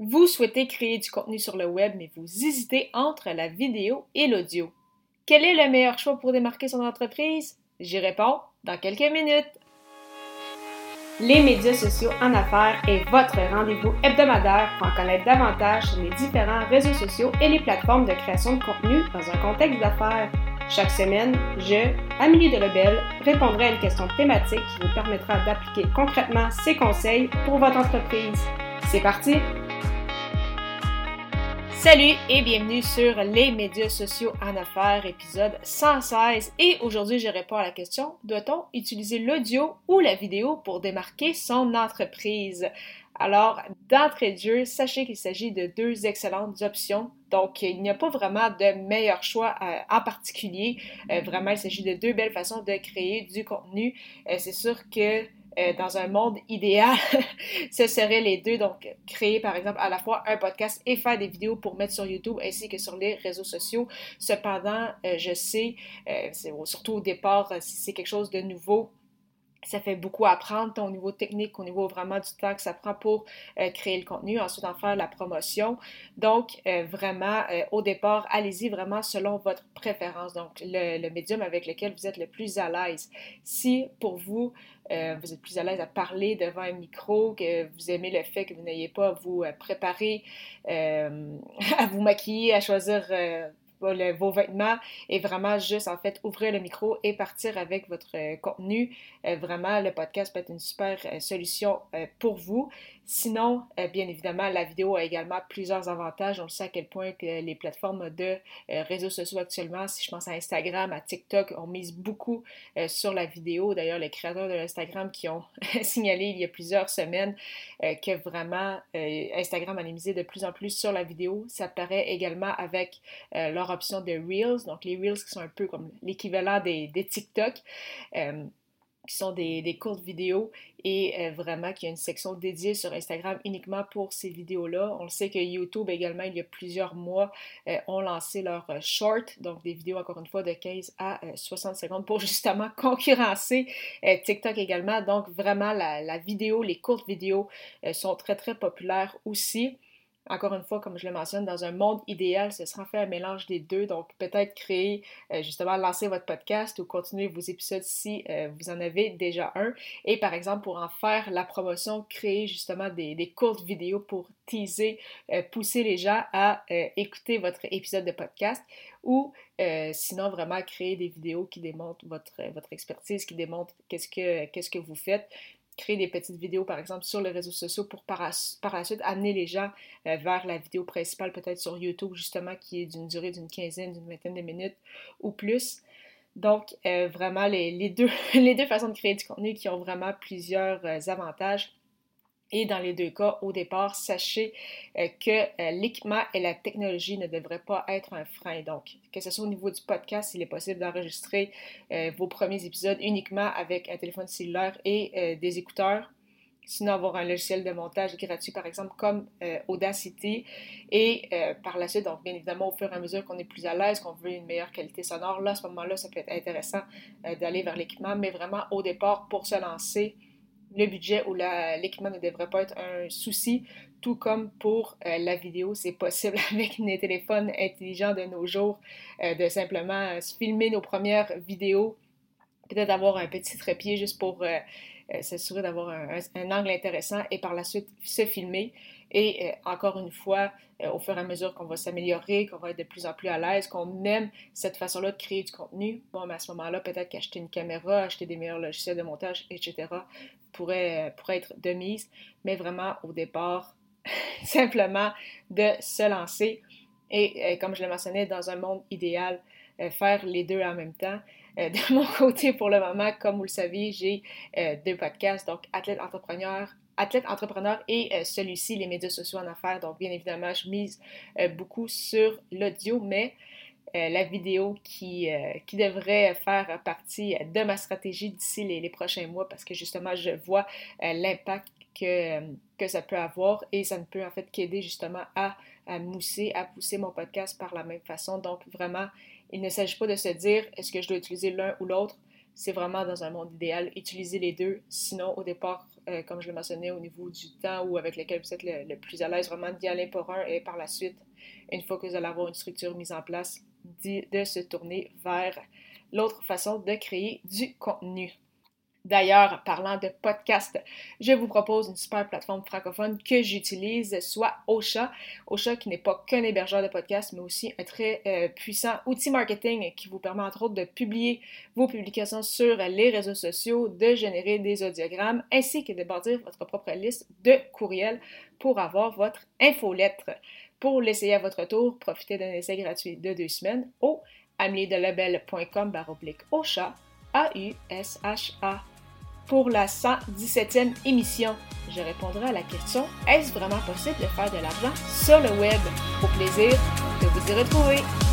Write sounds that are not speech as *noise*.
Vous souhaitez créer du contenu sur le web, mais vous hésitez entre la vidéo et l'audio. Quel est le meilleur choix pour démarquer son entreprise? J'y réponds dans quelques minutes. Les médias sociaux en affaires est votre rendez-vous hebdomadaire pour en connaître davantage sur les différents réseaux sociaux et les plateformes de création de contenu dans un contexte d'affaires. Chaque semaine, je, Amélie de Lebel, répondrai à une question thématique qui vous permettra d'appliquer concrètement ces conseils pour votre entreprise. C'est parti! Salut et bienvenue sur les médias sociaux en affaires, épisode 116. Et aujourd'hui, je réponds à la question, doit-on utiliser l'audio ou la vidéo pour démarquer son entreprise? Alors, d'entrée de jeu, sachez qu'il s'agit de deux excellentes options. Donc, il n'y a pas vraiment de meilleur choix euh, en particulier. Euh, vraiment, il s'agit de deux belles façons de créer du contenu. Euh, c'est sûr que euh, dans un monde idéal, *laughs* ce seraient les deux. Donc, créer par exemple à la fois un podcast et faire des vidéos pour mettre sur YouTube ainsi que sur les réseaux sociaux. Cependant, euh, je sais, euh, surtout au départ, si c'est quelque chose de nouveau, ça fait beaucoup apprendre au niveau technique, au niveau vraiment du temps que ça prend pour créer le contenu, ensuite en faire la promotion. Donc, vraiment, au départ, allez-y vraiment selon votre préférence, donc le, médium avec lequel vous êtes le plus à l'aise. Si pour vous, euh, vous êtes plus à l'aise à parler devant un micro, que vous aimez le fait que vous n'ayez pas à vous euh, préparer, euh, *laughs* à vous maquiller, à choisir vos vêtements et vraiment juste en fait ouvrir le micro et partir avec votre euh, contenu. Euh, vraiment, le podcast peut être une super euh, solution pour vous. Sinon, bien évidemment, la vidéo a également plusieurs avantages. On le sait à quel point les plateformes de réseaux sociaux actuellement, si je pense à Instagram, à TikTok, on mise beaucoup sur la vidéo. D'ailleurs, les créateurs de Instagram qui ont *laughs* signalé il y a plusieurs semaines que vraiment Instagram a misé de plus en plus sur la vidéo. Ça paraît également avec leur option de Reels, donc les Reels qui sont un peu comme l'équivalent des, TikTok, euh, qui sont des, courtes vidéos et euh, vraiment qu'il y a une section dédiée sur Instagram uniquement pour ces vidéos-là. On le sait que YouTube également, il y a plusieurs mois, euh, ont lancé leur short, donc des vidéos encore une fois de 15 à 60 secondes pour justement *laughs* concurrencer TikTok également. Donc vraiment, la vidéo, les courtes vidéos sont très très populaires aussi. Encore une fois, comme je le mentionne, dans un monde idéal, ce sera fait un mélange des deux. Donc, peut-être créer, euh, justement, lancer votre podcast ou continuer vos épisodes si euh, vous en avez déjà un. Et par exemple, pour en faire la promotion, créer justement des, courtes vidéos pour teaser, euh, pousser les gens à écouter votre épisode de podcast ou sinon vraiment créer des vidéos qui démontrent votre, expertise, qui démontrent qu'est-ce que, qu'est-ce que vous faites créer des petites vidéos, par exemple, sur les réseaux sociaux pour par, la suite amener les gens euh, vers la vidéo principale, peut-être sur YouTube, justement, qui est d'une durée d'une quinzaine, d'une vingtaine de minutes ou plus. Donc, euh, vraiment, les, deux, *laughs* les deux façons de créer du contenu qui ont vraiment plusieurs euh, avantages. Et dans les deux cas, au départ, sachez euh, que euh, l'équipement et la technologie ne devraient pas être un frein. Donc, que ce soit au niveau du podcast, il est possible d'enregistrer euh, vos premiers épisodes uniquement avec un téléphone cellulaire et des écouteurs. Sinon, avoir un logiciel de montage gratuit, par exemple, comme Audacity. Et par la suite, donc, bien évidemment, au fur et à mesure qu'on est plus à l'aise, qu'on veut une meilleure qualité sonore, là, à ce moment-là, ça peut être intéressant d'aller vers l'équipement. Mais vraiment, au départ, pour se lancer, le budget ou l'équipement ne devrait pas être un souci, tout comme pour euh, la vidéo, c'est possible *laughs* avec les téléphones intelligents de nos jours euh, de simplement euh, filmer nos premières vidéos, peut-être avoir un petit trépied juste pour s'assurer d'avoir un, angle intéressant et par la suite se filmer. Et encore une fois, au fur et à mesure qu'on va s'améliorer, qu'on va être de plus en plus à l'aise, qu'on aime cette façon-là de créer du contenu, bon, mais à ce moment-là, peut-être qu'acheter une caméra, acheter des meilleurs logiciels de montage, etc., pourrait, être de mise, mais vraiment au départ, *laughs* simplement de se lancer et, euh, comme je le mentionnais, dans un monde idéal, euh, faire les deux en même temps. Euh, de *laughs* mon côté, pour le moment, comme vous le savez, j'ai deux podcasts, donc Athlète Entrepreneur, Athlète Entrepreneur et celui-ci, les médias sociaux en affaires. Donc, bien évidemment, je mise beaucoup sur l'audio, mais euh, la vidéo qui, euh, qui devrait faire partie de ma stratégie d'ici les, les, prochains mois parce que justement, je vois euh, l'impact que, que, ça peut avoir et ça ne peut en fait qu'aider justement à, mousser, à pousser mon podcast par la même façon. Donc vraiment, il ne s'agit pas de se dire est-ce que je dois utiliser l'un ou l'autre? c'est vraiment dans un monde idéal, utilisez les deux. Sinon, au départ, comme je le mentionnais, au niveau du temps ou avec lequel vous êtes le, plus à l'aise, vraiment d'y aller pour un et par la suite, une fois que vous allez avoir une structure mise en place, de se tourner vers l'autre façon de créer du contenu. D'ailleurs, parlant de podcast, je vous propose une super plateforme francophone que j'utilise, soit Ocha. Ocha qui n'est pas qu'un hébergeur de podcast, mais aussi un très euh, puissant outil marketing qui vous permet entre autres de publier vos publications sur les réseaux sociaux, de générer des audiogrammes, ainsi que de bâtir votre propre liste de courriels pour avoir votre infolettre. Pour l'essayer à votre tour, profitez d'un essai gratuit de deux semaines au ameliedelabel.com baroblique Ocha, A-U-S-H-A pour la 117e émission. Je répondrai à la question Est-ce vraiment possible de faire de l'argent sur le web? Au plaisir de vous y retrouver.